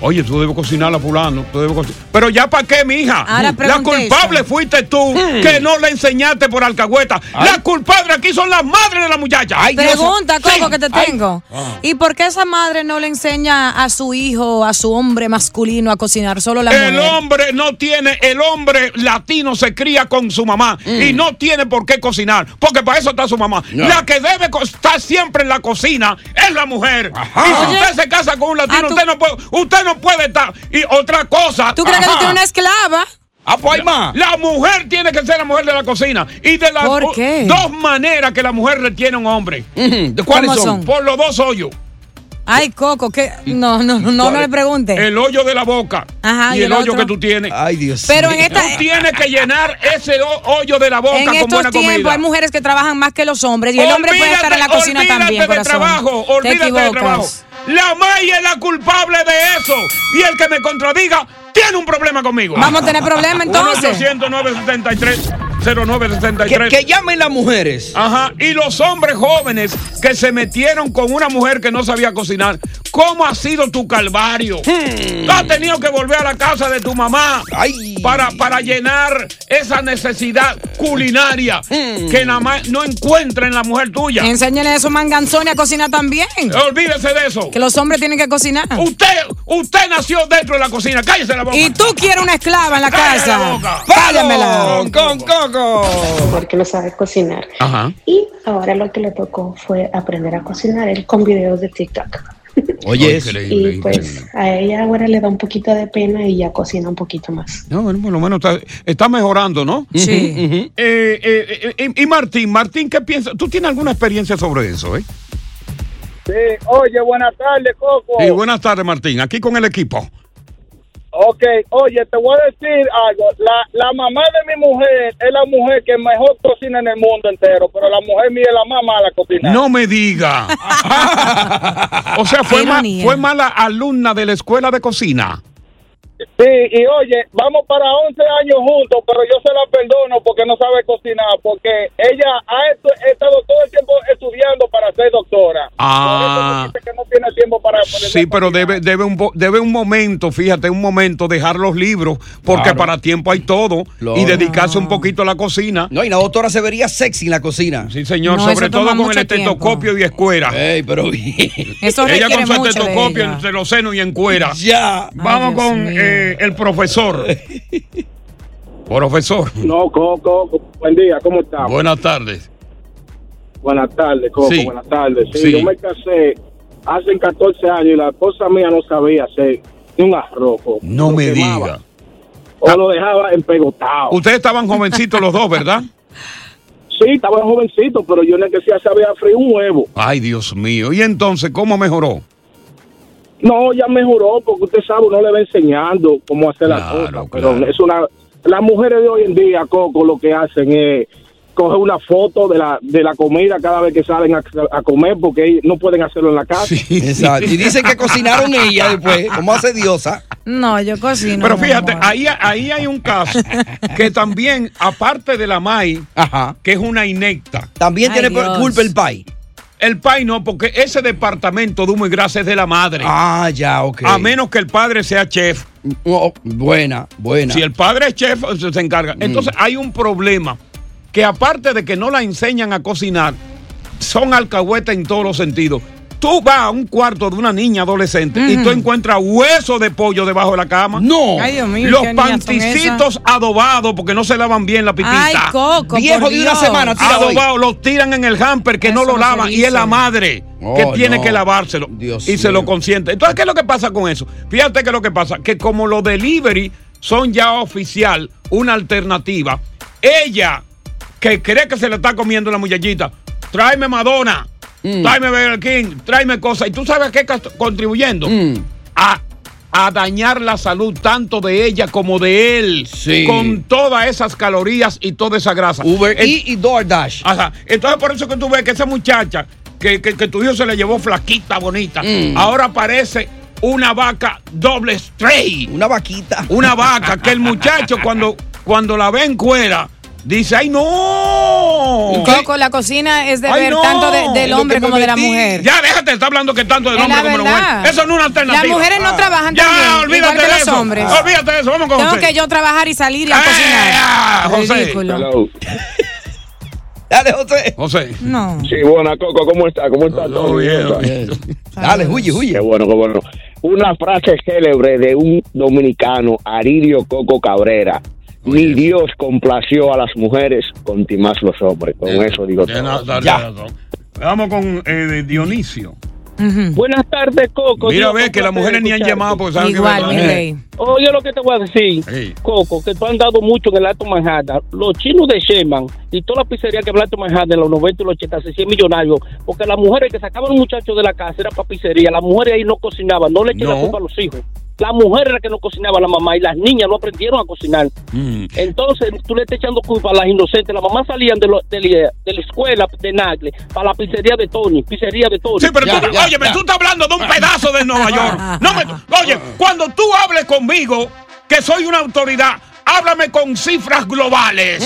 Speaker 3: Oye, tú debes cocinar a fulano, tú debes cocinar. Pero ya para qué, mija.
Speaker 8: Ahora
Speaker 3: la culpable fuiste tú, que no le enseñaste por alcahueta. La culpable aquí son las madres de la muchacha.
Speaker 8: Pregunta, Coco, que te
Speaker 3: Ay.
Speaker 8: tengo.
Speaker 3: Ah.
Speaker 8: ¿Y por qué esa madre no le enseña a su hijo, a su hombre masculino a cocinar? Solo la
Speaker 3: El
Speaker 8: mujer.
Speaker 3: hombre no tiene, el hombre latino se cría con su mamá y no tiene por qué cocinar, porque para eso está su mamá.
Speaker 19: No.
Speaker 3: La que debe estar siempre en la cocina es la mujer. Y si
Speaker 8: Oye.
Speaker 3: usted se casa con un latino,
Speaker 8: Ah,
Speaker 3: usted, no puede, usted no puede estar. Y otra cosa.
Speaker 8: ¿Tú crees que tú tienes una esclava?
Speaker 19: Ah, pues hay más.
Speaker 3: La mujer tiene que ser la mujer de la cocina. Y de las
Speaker 8: ¿Por
Speaker 3: o-
Speaker 8: qué?
Speaker 3: dos maneras que la mujer retiene a un hombre.
Speaker 19: ¿De
Speaker 8: cuáles ¿Cómo son? son?
Speaker 3: Por los dos hoyos.
Speaker 8: Ay, Coco, que no, no, no, no le pregunte.
Speaker 3: El hoyo de la boca
Speaker 8: Ajá,
Speaker 3: y,
Speaker 8: y
Speaker 3: el,
Speaker 8: el
Speaker 3: hoyo que tú tienes.
Speaker 19: Ay, Dios
Speaker 8: Pero en esta-
Speaker 3: Tú tienes que llenar ese ho- hoyo de la boca
Speaker 8: En
Speaker 3: con
Speaker 8: estos
Speaker 3: buena
Speaker 8: tiempos
Speaker 3: comida.
Speaker 8: hay mujeres que trabajan más que los hombres y el hombre puede estar en la
Speaker 3: Olvídate-
Speaker 8: cocina
Speaker 3: olvídate
Speaker 8: también,
Speaker 3: de
Speaker 8: corazón.
Speaker 3: trabajo,
Speaker 8: Te
Speaker 3: olvídate de
Speaker 8: equivocas.
Speaker 3: trabajo. La May es la culpable de eso. Y el que me contradiga tiene un problema conmigo.
Speaker 8: Vamos a tener problema, entonces.
Speaker 3: 1-800-973-0973.
Speaker 19: Que, que llamen las mujeres.
Speaker 3: Ajá, y los hombres jóvenes que se metieron con una mujer que no sabía cocinar. ¿Cómo ha sido tu calvario? Tú has tenido que volver a la casa de tu mamá para, para llenar esa necesidad culinaria que nada más no encuentra en la mujer tuya.
Speaker 8: Enséñale a esos manganzones a cocinar también.
Speaker 3: Olvídese de eso.
Speaker 8: Que los hombres tienen que cocinar.
Speaker 3: Usted, usted nació dentro de la cocina. Cállese la boca.
Speaker 8: Y tú quieres una esclava en la
Speaker 3: Cállate la
Speaker 8: casa.
Speaker 3: boca.
Speaker 8: Cállamela.
Speaker 19: Con Coco.
Speaker 20: Porque no sabe cocinar.
Speaker 3: Ajá.
Speaker 20: Y ahora lo que le tocó fue aprender a cocinar él con videos de TikTok.
Speaker 19: Oye,
Speaker 20: Y pues a ella ahora le da un poquito de pena y ya cocina un poquito más.
Speaker 3: No, bueno, por lo menos está, está mejorando, ¿no?
Speaker 20: Sí.
Speaker 3: Eh, eh, eh, y Martín, Martín, ¿qué piensas? ¿Tú tienes alguna experiencia sobre eso, eh?
Speaker 16: Sí, oye, buenas tardes, Coco.
Speaker 3: Sí, buenas tardes, Martín. Aquí con el equipo.
Speaker 16: Ok, oye, te voy a decir algo. La, la mamá de mi mujer es la mujer que mejor cocina en el mundo entero, pero la mujer mía es la más mala cocinando.
Speaker 3: No me diga. o sea, fue, ma- fue mala alumna de la escuela de cocina.
Speaker 16: Sí, y oye, vamos para 11 años juntos, pero yo se la perdono porque no sabe cocinar, porque ella ha estado todo el tiempo estudiando para ser doctora.
Speaker 3: Ah.
Speaker 21: que no tiene tiempo para
Speaker 3: Sí, pero debe, debe, un, po- debe un momento, fíjate, un momento dejar los libros, porque
Speaker 4: Claro.
Speaker 3: para tiempo hay todo, y dedicarse un poquito a la cocina.
Speaker 4: No, y la doctora se vería sexy en la cocina.
Speaker 3: Sí, señor, sobre todo con el estetoscopio y escuera.
Speaker 4: Ey, pero bien.
Speaker 8: Eso
Speaker 3: Ella con su estetoscopio entre los senos y en cuera.
Speaker 4: Ya.
Speaker 3: Vamos con
Speaker 8: mío.
Speaker 3: Eh, el profesor. profesor.
Speaker 16: No, Coco, buen día, ¿cómo estás?
Speaker 3: Buenas tardes.
Speaker 16: Buenas tardes, Coco,
Speaker 3: Sí.
Speaker 16: buenas tardes. Sí,
Speaker 3: Sí.
Speaker 16: yo me casé hace 14 años y la esposa mía no sabía hacer ni un arroz. Coco.
Speaker 3: No me
Speaker 16: quemaba.
Speaker 3: diga.
Speaker 16: O lo dejaba empegotado.
Speaker 3: Ustedes estaban jovencitos los dos, ¿verdad?
Speaker 16: Sí, estaba jovencito, pero yo en que sí sabía freír un huevo.
Speaker 3: Ay, Dios mío. ¿Y entonces cómo mejoró?
Speaker 16: No, ya mejoró porque usted sabe, uno le va enseñando cómo hacer las cosas. Pero es una, las mujeres de hoy en día, Coco, lo que hacen es coger una foto de la, de la comida cada vez que salen a, a comer porque ellos no pueden hacerlo en la casa.
Speaker 4: Exacto. Y dicen que cocinaron ella después, como hace diosa.
Speaker 8: No, yo cocino.
Speaker 3: Pero fíjate, ahí, ahí hay un caso que también, aparte de la MAI, que es una inecta.
Speaker 4: También Ay, tiene Dios. culpa el PAI.
Speaker 3: El PAI no, porque ese departamento de humo y grasa es de la madre.
Speaker 4: Ah, ya, ok.
Speaker 3: A menos que el padre sea chef.
Speaker 4: Oh, buena, buena.
Speaker 3: Si el padre es chef, se, encarga.
Speaker 4: Mm.
Speaker 3: Entonces hay un problema que aparte de que no la enseñan a cocinar, son alcahuetas en todos los sentidos. Tú vas a un cuarto de una niña adolescente y tú encuentras hueso de pollo debajo de la cama.
Speaker 4: No.
Speaker 8: Ay, Dios mío,
Speaker 3: Los
Speaker 8: ¿qué niñas son
Speaker 3: panticitos adobados porque no se lavan bien la pipita.
Speaker 8: Ay, Coco,
Speaker 4: Viejo
Speaker 8: por
Speaker 4: de una semana.
Speaker 3: Adobados, los tiran en el hamper que no
Speaker 8: Eso
Speaker 3: lo
Speaker 8: no
Speaker 3: lavan y es la madre que
Speaker 4: Oh,
Speaker 3: tiene
Speaker 4: no.
Speaker 3: que lavárselo
Speaker 4: Dios
Speaker 3: y se lo consiente. Entonces, ¿qué es lo que pasa con eso? Fíjate que lo que pasa, que como los delivery son ya oficial, una alternativa, ella que cree que se le está comiendo la muchachita, tráeme Madonna,
Speaker 4: Mm.
Speaker 3: tráeme Burger King, tráeme cosas. ¿Y tú sabes qué está contribuyendo?
Speaker 4: Mm.
Speaker 3: A, a dañar la salud tanto de ella como de él.
Speaker 4: Sí.
Speaker 3: Con todas esas calorías y toda esa grasa.
Speaker 4: Uber Eats y DoorDash.
Speaker 3: Ajá. Entonces, por eso que tú ves que esa muchacha que, que- que tu hijo se le llevó flaquita, bonita,
Speaker 4: Mm.
Speaker 3: ahora parece una vaca doble straight.
Speaker 4: Una vaquita.
Speaker 3: Una vaca que el muchacho cuando, cuando la ve en cuera dice, ¡ay no!
Speaker 8: Coco, la cocina es deber
Speaker 3: no.
Speaker 8: tanto de- del hombre como de la mujer.
Speaker 3: Ya déjate, está hablando que tanto del
Speaker 8: Es
Speaker 3: hombre
Speaker 8: la
Speaker 3: como de la mujer. Eso no es una alternativa.
Speaker 8: Las mujeres no trabajan
Speaker 3: ya,
Speaker 8: también,
Speaker 3: olvídate
Speaker 8: igual que
Speaker 3: de
Speaker 8: los
Speaker 3: eso.
Speaker 8: hombres.
Speaker 3: Olvídate de eso, vamos con
Speaker 8: Tengo
Speaker 3: José.
Speaker 8: que yo trabajar y salir y a
Speaker 3: Eh, ah,
Speaker 8: cocinar.
Speaker 3: José.
Speaker 8: Ridículo.
Speaker 4: Dale, José.
Speaker 3: José.
Speaker 8: No.
Speaker 16: Sí, buena, Coco, ¿cómo está? ¿Cómo está?
Speaker 3: Todo bien,
Speaker 4: Dale, huye, huye.
Speaker 16: Qué bueno, qué bueno. Una frase célebre de un dominicano, Aridio Coco Cabrera. Ni Dios complació a las mujeres, con más los hombres. Con eso digo
Speaker 3: Ya, no,
Speaker 16: todo.
Speaker 3: dale. Vamos con eh, Dionisio.
Speaker 13: Buenas tardes, Coco.
Speaker 3: Mira,
Speaker 13: Dios,
Speaker 3: ve que las mujeres ni han llamado porque saben
Speaker 8: Igual,
Speaker 3: que
Speaker 8: mi rey.
Speaker 13: Oye, lo que te voy a decir,
Speaker 3: Sí.
Speaker 13: Coco, que tú has dado mucho en el Alto Manhattan. Los chinos de Sheman y toda la pizzería que habla Alto Manhattan en los 90 y los 80 se hacían millonarios. Porque las mujeres que sacaban a los muchachos de la casa era para pizzería. Las mujeres ahí no cocinaban, no le la
Speaker 3: No.
Speaker 13: culpa a los hijos. Las mujeres eran que no cocinaban la mamá y las niñas no aprendieron a cocinar.
Speaker 3: Mm.
Speaker 13: Entonces tú le estás echando culpa a las inocentes. Las mamás salían de, lo- de, la- de la escuela de Nagle para la pizzería de Tony, pizzería de Tony.
Speaker 3: Sí, pero tú, óyeme, tú estás hablando de un pedazo de Nueva York. No me, oye, cuando tú hables conmigo, que soy una autoridad, háblame con cifras globales.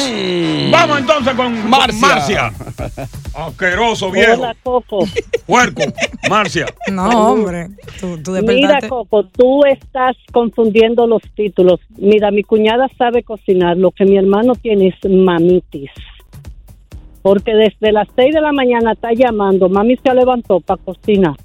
Speaker 3: Vamos entonces con con
Speaker 4: Marcia.
Speaker 3: Asqueroso, viejo.
Speaker 22: Hola, Coco.
Speaker 3: Puerco, Marcia.
Speaker 8: No, hombre. Tú, tú
Speaker 22: Mira. Coco, tú estás confundiendo los títulos. Mira, mi cuñada sabe cocinar. Lo que mi hermano tiene es mamitis. Porque desde las 6 de la mañana está llamando. Mami se levantó para cocinar.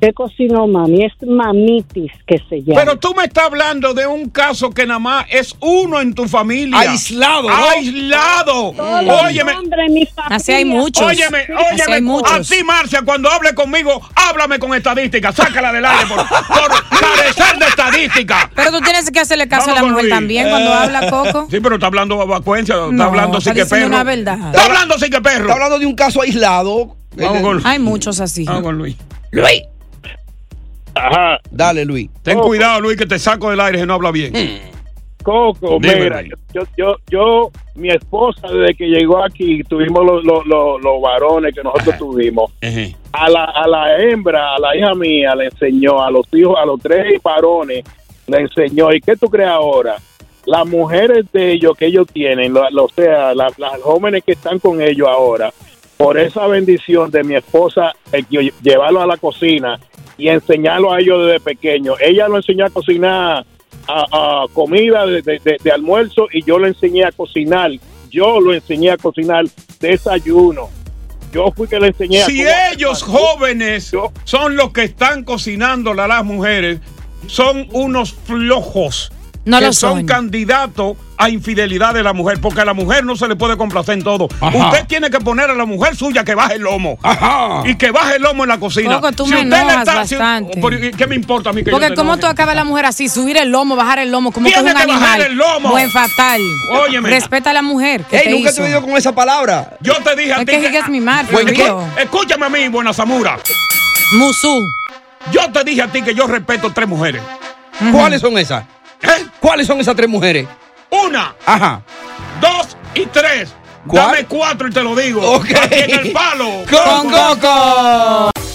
Speaker 22: ¿Qué cocinó mami? Es mamitis que se llama.
Speaker 3: Pero tú me estás hablando de un caso que nada más es uno en tu familia.
Speaker 4: Aislado, ¿no?
Speaker 3: Aislado.
Speaker 22: Todos los
Speaker 3: Óyeme.
Speaker 22: mi familia.
Speaker 8: Así hay muchos.
Speaker 3: Óyeme,
Speaker 8: Así hay
Speaker 3: óyeme,
Speaker 8: muchos.
Speaker 3: a ti, Marcia, cuando hable conmigo, háblame con estadística, sácala del aire por, por carecer de estadística.
Speaker 8: Pero tú tienes que hacerle caso
Speaker 3: Vamos
Speaker 8: a la mujer
Speaker 3: Luis.
Speaker 8: también cuando habla Coco.
Speaker 3: Sí, pero está hablando vacuencia, está
Speaker 8: No,
Speaker 3: hablando sí que perro.
Speaker 8: una verdad.
Speaker 3: Está hablando sí que perro.
Speaker 4: Está hablando de un caso aislado.
Speaker 3: Vamos con,
Speaker 8: Hay muchos así.
Speaker 3: vamos con Luis.
Speaker 4: Luis.
Speaker 16: Ajá.
Speaker 4: Dale, Luis.
Speaker 3: Ten cuidado, Luis, que te saco del aire si no habla bien.
Speaker 16: Coco,
Speaker 3: Dime,
Speaker 16: mira,
Speaker 3: Luis.
Speaker 16: yo, yo, yo, mi esposa desde que llegó aquí, tuvimos los, los, los, los varones que nosotros tuvimos. A la, a la hembra, a la hija mía, le enseñó, a los hijos, a los tres varones, le enseñó. ¿Y qué tú crees ahora? Las mujeres de ellos que ellos tienen, lo, lo- o sea, la- las jóvenes que están con ellos ahora,
Speaker 13: por esa bendición de mi esposa, el que llevarlo a la cocina y enseñarlo a ellos desde pequeño. Ella lo enseñó a cocinar a, a comida de, de- de almuerzo y yo lo enseñé a cocinar. Yo lo enseñé a cocinar desayuno. Yo fui que le enseñé a
Speaker 3: Si
Speaker 13: cómo hacer
Speaker 3: ellos jóvenes son los que están cocinando a las mujeres, son unos flojos.
Speaker 8: No
Speaker 3: que
Speaker 8: lo
Speaker 3: son
Speaker 8: son.
Speaker 3: candidatos a infidelidad de la mujer, porque a la mujer no se le puede complacer en todo.
Speaker 19: Ajá.
Speaker 3: Usted tiene que poner a la mujer suya que baje el lomo. Y que baje el lomo en la cocina.
Speaker 8: Coco, tú
Speaker 3: Si
Speaker 8: me
Speaker 3: usted le si-
Speaker 8: bastante.
Speaker 3: pero, ¿y ¿Qué me importa a mí que yo
Speaker 8: Porque como
Speaker 3: enoje?
Speaker 8: tú acabas la mujer así, subir el lomo, bajar el lomo, como que es
Speaker 3: Tiene
Speaker 8: un
Speaker 3: que bajar
Speaker 8: animal.
Speaker 3: el lomo.
Speaker 8: Buen fatal.
Speaker 3: Óyeme.
Speaker 8: Respeta a la mujer. que
Speaker 19: Ey,
Speaker 8: te
Speaker 19: nunca
Speaker 8: hizo.
Speaker 19: te he oído con esa palabra.
Speaker 3: Yo te dije a
Speaker 8: Es
Speaker 3: ti
Speaker 8: que es mi mar.
Speaker 3: Escúchame a mí, buena Zamura.
Speaker 8: Musú.
Speaker 3: Yo te dije a ti que yo respeto tres mujeres.
Speaker 19: ¿Cuáles son esas?
Speaker 3: ¿Eh?
Speaker 19: ¿Cuáles son esas tres mujeres?
Speaker 3: Una,
Speaker 19: Ajá.
Speaker 3: dos y tres.
Speaker 19: ¿Cuál?
Speaker 3: Dame cuatro y te lo digo.
Speaker 19: Ok.
Speaker 3: Aquí en el palo.
Speaker 19: Con Coco.